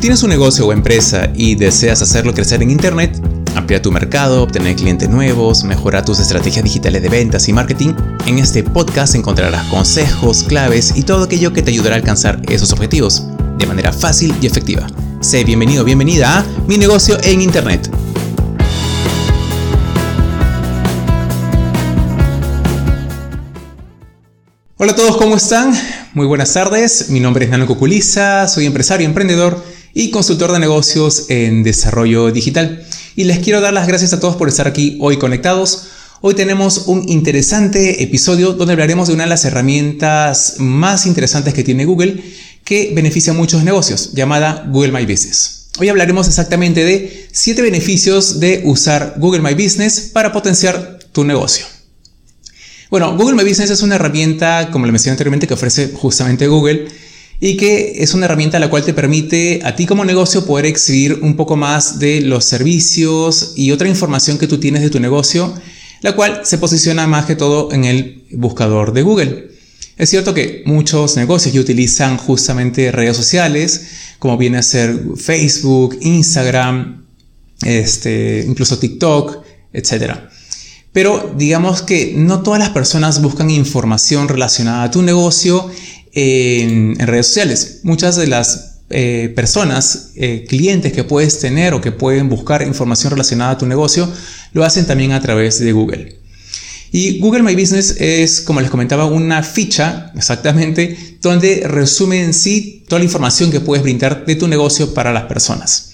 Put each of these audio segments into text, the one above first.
Si tienes un negocio o empresa y deseas hacerlo crecer en Internet, ampliar tu mercado, obtener clientes nuevos, mejorar tus estrategias digitales de ventas y marketing, en este podcast encontrarás consejos, claves y todo aquello que te ayudará a alcanzar esos objetivos de manera fácil y efectiva. Sé bienvenido, bienvenida a Mi negocio en Internet. Hola a todos, ¿cómo están? Muy buenas tardes, mi nombre es Nano Cuculiza, soy empresario, emprendedor y consultor de negocios en desarrollo digital. Y les quiero dar las gracias a todos por estar aquí hoy conectados. Hoy tenemos un interesante episodio donde hablaremos de una de las herramientas más interesantes que tiene Google que beneficia a muchos negocios, llamada Google My Business. Hoy hablaremos exactamente de 7 beneficios de usar Google My Business para potenciar tu negocio. Bueno, Google My Business es una herramienta, como le mencioné anteriormente, que ofrece justamente Google y que es una herramienta la cual te permite a ti como negocio poder exhibir un poco más de los servicios y otra información que tú tienes de tu negocio, la cual se posiciona más que todo en el buscador de Google. Es cierto que muchos negocios ya utilizan justamente redes sociales, como viene a ser Facebook, Instagram, este, incluso TikTok, etcétera. Pero digamos que no todas las personas buscan información relacionada a tu negocio en, redes sociales. Muchas de las eh, personas, eh, clientes que puedes tener o que pueden buscar información relacionada a tu negocio, lo hacen también a través de Google. Y Google My Business es, como les comentaba, una ficha exactamente donde resume en sí toda la información que puedes brindar de tu negocio para las personas.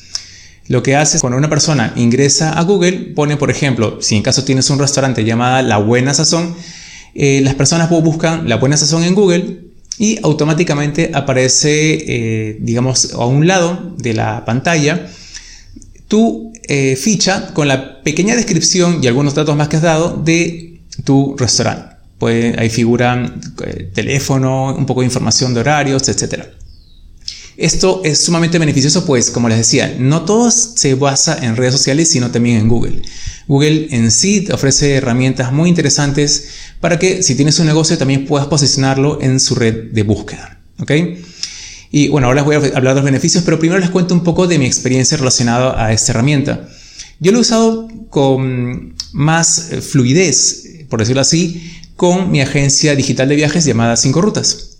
Lo que hace es cuando una persona ingresa a Google, pone, por ejemplo, si en caso tienes un restaurante llamada La Buena Sazón, eh, las personas buscan La Buena Sazón en Google y automáticamente aparece, eh, digamos, a un lado de la pantalla tu eh, ficha con la pequeña descripción y algunos datos más que has dado de tu restaurante. Pues ahí figuran teléfono, un poco de información de horarios, etcétera. Esto es sumamente beneficioso, pues, como les decía, no todo se basa en redes sociales, sino también en Google. Google en sí ofrece herramientas muy interesantes para que si tienes un negocio también puedas posicionarlo en su red de búsqueda. ¿ok? Y bueno, ahora les voy a hablar de los beneficios, pero primero les cuento un poco de mi experiencia relacionada a esta herramienta. Yo lo he usado con más fluidez, por decirlo así, con mi agencia digital de viajes llamada Cinco Rutas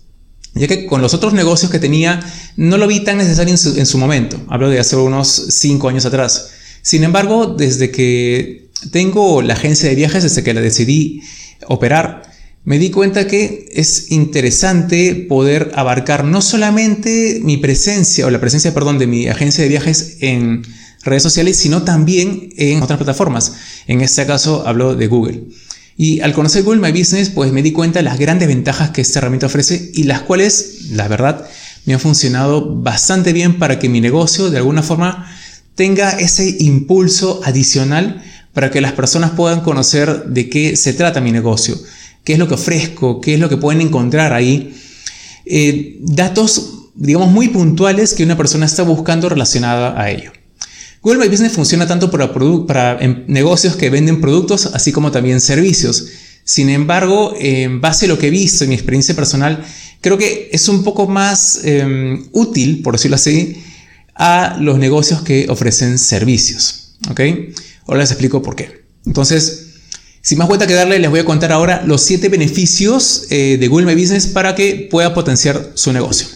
ya que con los otros negocios que tenía no lo vi tan necesario en su, momento. Hablo de hace unos 5 años atrás. Sin embargo, desde que tengo la agencia de viajes, desde que la decidí operar, me di cuenta que es interesante poder abarcar no solamente mi presencia o la presencia, perdón, de mi agencia de viajes en redes sociales, sino también en otras plataformas. En este caso hablo de Google. Y al conocer Google My Business, pues me di cuenta de las grandes ventajas que esta herramienta ofrece y las cuales, la verdad, me han funcionado bastante bien para que mi negocio de alguna forma tenga ese impulso adicional para que las personas puedan conocer de qué se trata mi negocio, qué es lo que ofrezco, qué es lo que pueden encontrar ahí. Eh, datos, digamos, muy puntuales que una persona está buscando relacionada a ello. Google My Business funciona tanto para, em, negocios que venden productos, así como también servicios. Sin embargo, en base a lo que he visto en mi experiencia personal, creo que es un poco más em, útil, por decirlo así, a los negocios que ofrecen servicios. ¿Ok? Ahora les explico por qué. Entonces, sin más vuelta que darle, les voy a contar ahora los 7 beneficios eh, de Google My Business para que pueda potenciar su negocio.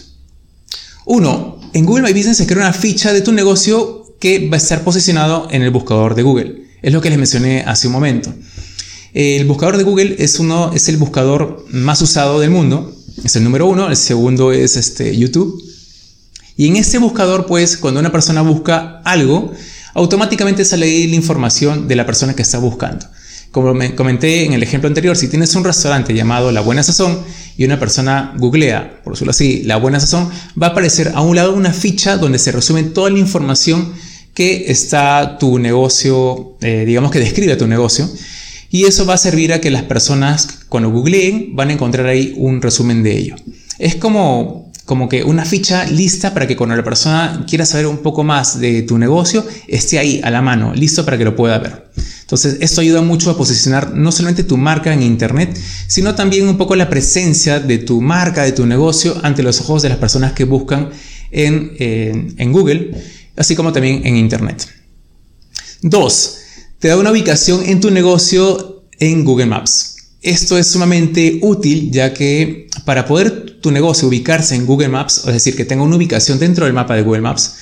Uno, en Google My Business se crea una ficha de tu negocio que va a estar posicionado en el buscador de Google. Es lo que les mencioné hace un momento. El buscador de Google es, uno, es el buscador más usado del mundo. Es el número uno. El segundo es este, YouTube. Y en este buscador, pues, cuando una persona busca algo, automáticamente sale ahí la información de la persona que está buscando. Como me comenté en el ejemplo anterior, si tienes un restaurante llamado La Buena Sazón y una persona googlea, por decirlo así, La Buena Sazón, va a aparecer a un lado una ficha donde se resume toda la información que está tu negocio, eh, digamos que describe tu negocio. Y eso va a servir a que las personas cuando googleen van a encontrar ahí un resumen de ello. Es como, como que una ficha lista para que cuando la persona quiera saber un poco más de tu negocio, esté ahí a la mano, listo para que lo pueda ver. Entonces, esto ayuda mucho a posicionar no solamente tu marca en Internet, sino también un poco la presencia de tu marca, de tu negocio ante los ojos de las personas que buscan en, en Google, así como también en Internet. 2. Te da una ubicación en tu negocio en Google Maps. Esto es sumamente útil ya que para poder tu negocio ubicarse en Google Maps, es decir, que tenga una ubicación dentro del mapa de Google Maps,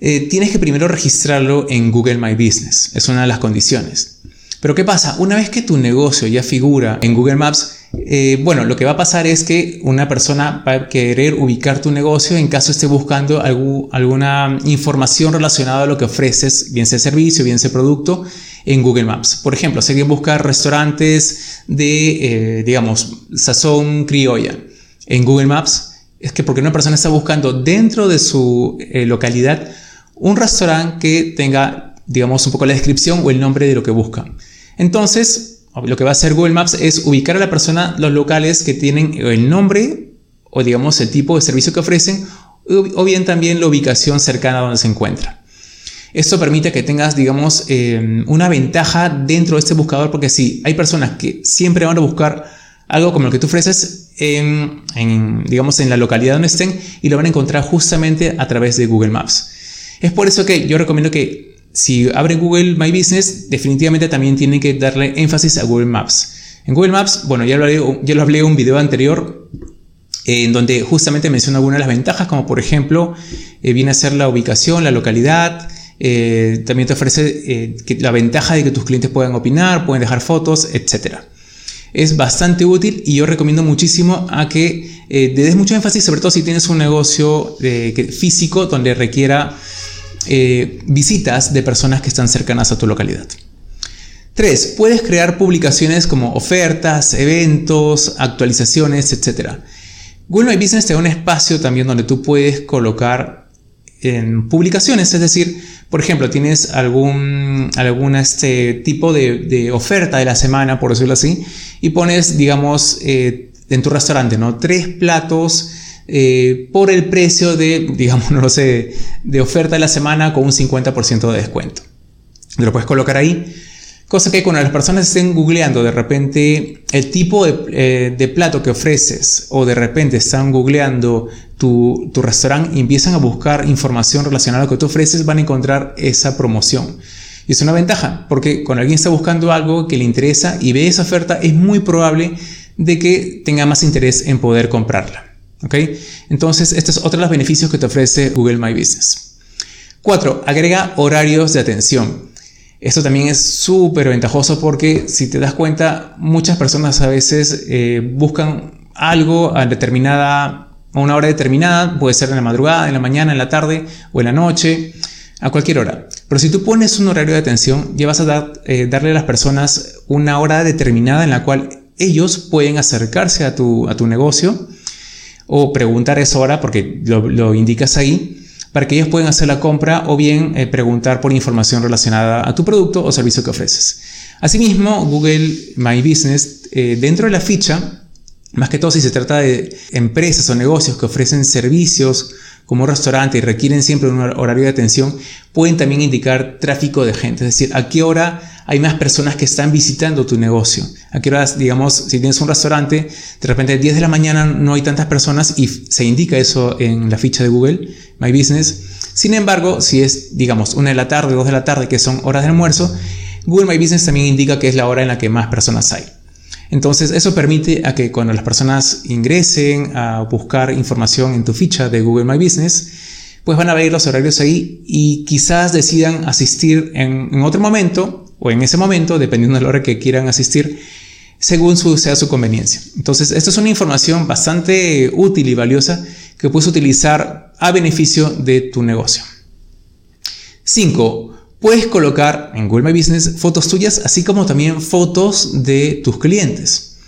eh, tienes que primero registrarlo en Google My Business. Es una de las condiciones. Pero ¿qué pasa? Una vez que tu negocio ya figura en Google Maps, eh, bueno, lo que va a pasar es que una persona va a querer ubicar tu negocio en caso esté buscando alguna información relacionada a lo que ofreces, bien sea servicio, bien sea producto, en Google Maps. Por ejemplo, si alguien busca restaurantes de, eh, digamos, sazón criolla en Google Maps, es que porque una persona está buscando dentro de su eh, localidad un restaurante que tenga, digamos, un poco la descripción o el nombre de lo que busca. Entonces, lo que va a hacer Google Maps es ubicar a la persona los locales que tienen el nombre o, digamos, el tipo de servicio que ofrecen o bien también la ubicación cercana a donde se encuentra. Esto permite que tengas, digamos, eh, una ventaja dentro de este buscador porque si hay personas que siempre van a buscar algo como lo que tú ofreces digamos, en la localidad donde estén y lo van a encontrar justamente a través de Google Maps. Es por eso que yo recomiendo que si abren Google My Business, definitivamente también tienen que darle énfasis a Google Maps. En Google Maps, bueno, ya lo hablé, ya lo hablé en un video anterior en donde justamente menciono algunas de las ventajas, como por ejemplo, eh, viene a ser la ubicación, la localidad, eh, también te ofrece eh, la ventaja de que tus clientes puedan opinar, pueden dejar fotos, etc. Es bastante útil y yo recomiendo muchísimo a que eh, des mucho énfasis, sobre todo si tienes un negocio físico donde requiera visitas de personas que están cercanas a tu localidad. 3. Puedes crear publicaciones como ofertas, eventos, actualizaciones, etc. Google My Business te da un espacio también donde tú puedes colocar en publicaciones, es decir, por ejemplo, tienes algún, algún este tipo de, oferta de la semana, por decirlo así, y pones, digamos, eh, en tu restaurante, ¿no? Tres platos eh, por el precio de, digamos, no lo sé, de oferta de la semana con un 50% de descuento. Lo puedes colocar ahí Cosa que cuando las personas estén googleando de repente el tipo de, eh, plato que ofreces o de repente están googleando tu, restaurante y empiezan a buscar información relacionada a lo que tú ofreces, van a encontrar esa promoción. Y es una ventaja, porque cuando alguien está buscando algo que le interesa y ve esa oferta, es muy probable de que tenga más interés en poder comprarla. ¿Ok? Entonces, este es otro de los beneficios que te ofrece Google My Business. 4. Agrega horarios de atención. Esto también es súper ventajoso porque si te das cuenta, muchas personas a veces eh, buscan algo a determinada, a una hora determinada, puede ser en la madrugada, en la mañana, en la tarde o en la noche, a cualquier hora. Pero si tú pones un horario de atención, ya vas a eh, darle a las personas una hora determinada en la cual ellos pueden acercarse a tu, a tu negocio o preguntar esa hora porque lo, lo indicas ahí para que ellos puedan hacer la compra o bien eh, preguntar por información relacionada a tu producto o servicio que ofreces. Asimismo, Google My Business, eh, dentro de la ficha, más que todo si se trata de empresas o negocios que ofrecen servicios como un restaurante y requieren siempre un horario de atención, pueden también indicar tráfico de gente, es decir, a qué hora hay más personas que están visitando tu negocio. A qué horas, digamos, si tienes un restaurante, de repente a 10 de la mañana no hay tantas personas y se indica eso en la ficha de Google, My Business. Sin embargo, si es, digamos, una de la tarde, dos de la tarde, que son horas de almuerzo, Google My Business también indica que es la hora en la que más personas hay. Entonces, eso permite a que cuando las personas ingresen a buscar información en tu ficha de Google My Business, pues van a ver los horarios ahí y quizás decidan asistir en, otro momento o en ese momento, dependiendo de la hora que quieran asistir, según su, sea su conveniencia. Entonces, esto es una información bastante útil y valiosa que puedes utilizar a beneficio de tu negocio. 5. Puedes colocar en Google My Business fotos tuyas, así como también fotos de tus clientes.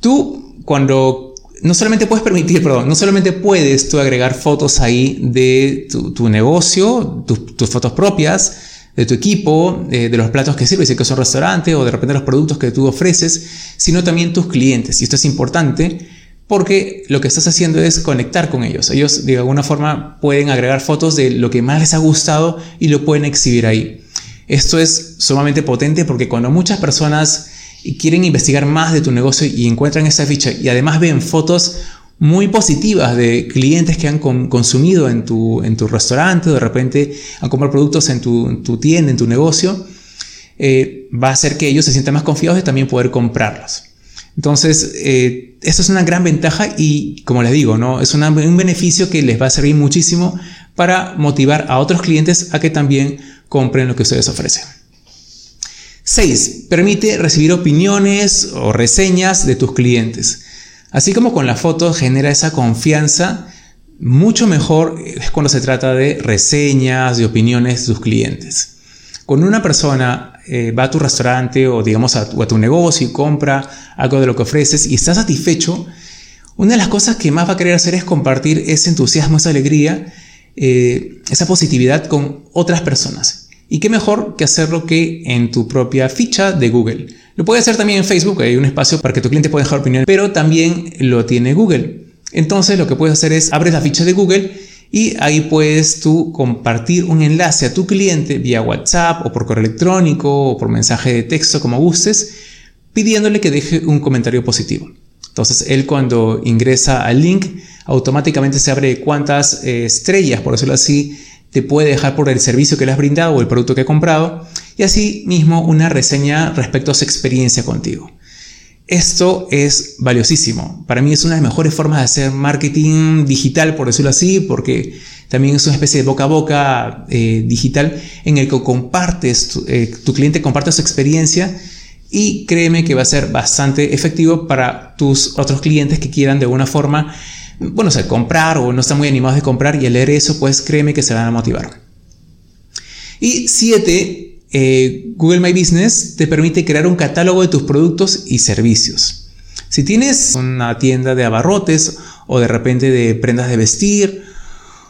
Tú, cuando no solamente puedes permitir, perdón, no solamente puedes tú agregar fotos ahí de tu, negocio, tus fotos propias, de tu equipo, de, los platos que sirves, si es un restaurante o de repente los productos que tú ofreces, sino también tus clientes. Y esto es importante porque lo que estás haciendo es conectar con ellos. Ellos de alguna forma pueden agregar fotos de lo que más les ha gustado y lo pueden exhibir ahí. Esto es sumamente potente porque cuando muchas personas quieren investigar más de tu negocio y encuentran esa ficha y además ven fotos, muy positivas de clientes que han consumido en tu, en tu restaurante o de repente han comprado productos en tu, tienda, en tu negocio, eh, va a hacer que ellos se sientan más confiados de también poder comprarlos. Entonces, eh, esto es una gran ventaja y, como les digo, ¿no? es un beneficio que les va a servir muchísimo para motivar a otros clientes a que también compren lo que ustedes ofrecen. 6. Permite recibir opiniones o reseñas de tus clientes. Así como con la foto genera esa confianza, mucho mejor es cuando se trata de reseñas, de opiniones de tus clientes. Cuando una persona eh, va a tu restaurante o digamos a tu, negocio y compra algo de lo que ofreces y está satisfecho, una de las cosas que más va a querer hacer es compartir ese entusiasmo, esa alegría, eh, esa positividad con otras personas. Y qué mejor que hacerlo que en tu propia ficha de Google. Lo puede hacer también en Facebook, hay un espacio para que tu cliente pueda dejar opinión, pero también lo tiene Google. Entonces lo que puedes hacer es abres la ficha de Google y ahí puedes tú compartir un enlace a tu cliente vía WhatsApp o por correo electrónico o por mensaje de texto como gustes, pidiéndole que deje un comentario positivo. Entonces él cuando ingresa al link automáticamente se abre cuántas eh, estrellas, por decirlo así, te puede dejar por el servicio que le has brindado o el producto que ha comprado y así mismo una reseña respecto a su experiencia contigo. Esto es valiosísimo. Para mí es una de las mejores formas de hacer marketing digital, por decirlo así, porque también es una especie de boca a boca eh, digital en el que compartes, tu, eh, tu cliente comparte su experiencia y créeme que va a ser bastante efectivo para tus otros clientes que quieran de alguna forma bueno, o comprar o no están muy animados de comprar y al leer eso, pues créeme que se van a motivar. Y siete, eh, Google My Business te permite crear un catálogo de tus productos y servicios. Si tienes una tienda de abarrotes o de repente de prendas de vestir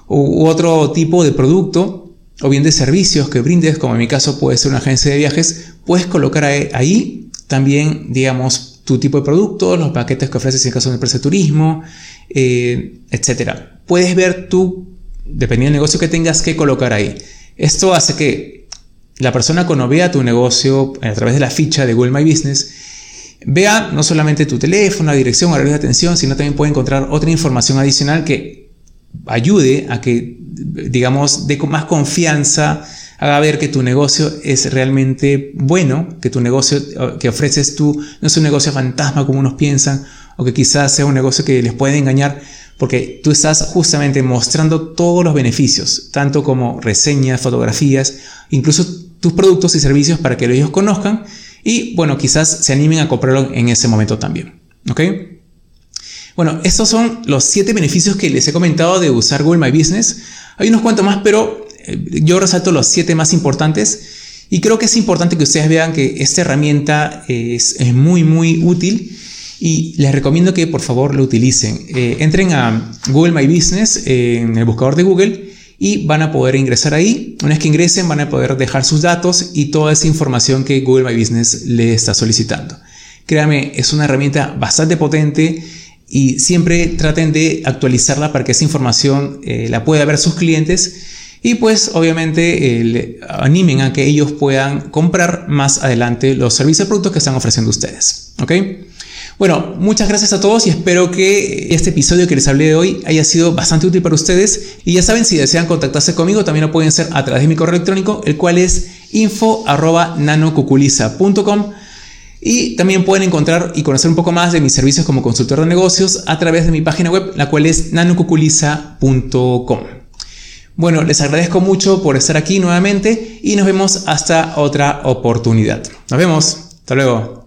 u otro tipo de producto o bien de servicios que brindes, como en mi caso puede ser una agencia de viajes, puedes colocar ahí también, digamos, tu tipo de producto, los paquetes que ofreces en caso de empresa de turismo, eh, etcétera. Puedes ver tú, dependiendo del negocio que tengas, qué colocar ahí. Esto hace que la persona cuando vea tu negocio a través de la ficha de Google My Business, vea no solamente tu teléfono, dirección, horario de atención, sino también puede encontrar otra información adicional que ayude a que, digamos, dé más confianza, haga ver que tu negocio es realmente bueno, que tu negocio que ofreces tú no es un negocio fantasma como unos piensan, o que quizás sea un negocio que les puede engañar porque tú estás justamente mostrando todos los beneficios, tanto como reseñas, fotografías, incluso tus productos y servicios para que ellos conozcan y bueno, quizás se animen a comprarlo en ese momento también. ¿Ok? Bueno, estos son los siete beneficios que les he comentado de usar Google My Business. Hay unos cuantos más, pero eh, yo resalto los siete más importantes y creo que es importante que ustedes vean que esta herramienta es, es muy, muy útil y les recomiendo que por favor lo utilicen. Eh, entren a Google My Business en el buscador de Google y van a poder ingresar ahí. Una vez que ingresen van a poder dejar sus datos y toda esa información que Google My Business le está solicitando. Créame, es una herramienta bastante potente y siempre traten de actualizarla para que esa información eh, la pueda ver sus clientes y pues obviamente eh, animen a que ellos puedan comprar más adelante los servicios y productos que están ofreciendo ustedes. ¿Ok? Bueno, muchas gracias a todos y espero que este episodio que les hablé de hoy haya sido bastante útil para ustedes. Y ya saben, si desean contactarse conmigo, también lo pueden hacer a través de mi correo electrónico, el cual es info.nanocuculiza.com. Y también pueden encontrar y conocer un poco más de mis servicios como consultor de negocios a través de mi página web, la cual es nanocuculiza.com. Bueno, les agradezco mucho por estar aquí nuevamente y nos vemos hasta otra oportunidad. Nos vemos. Hasta luego.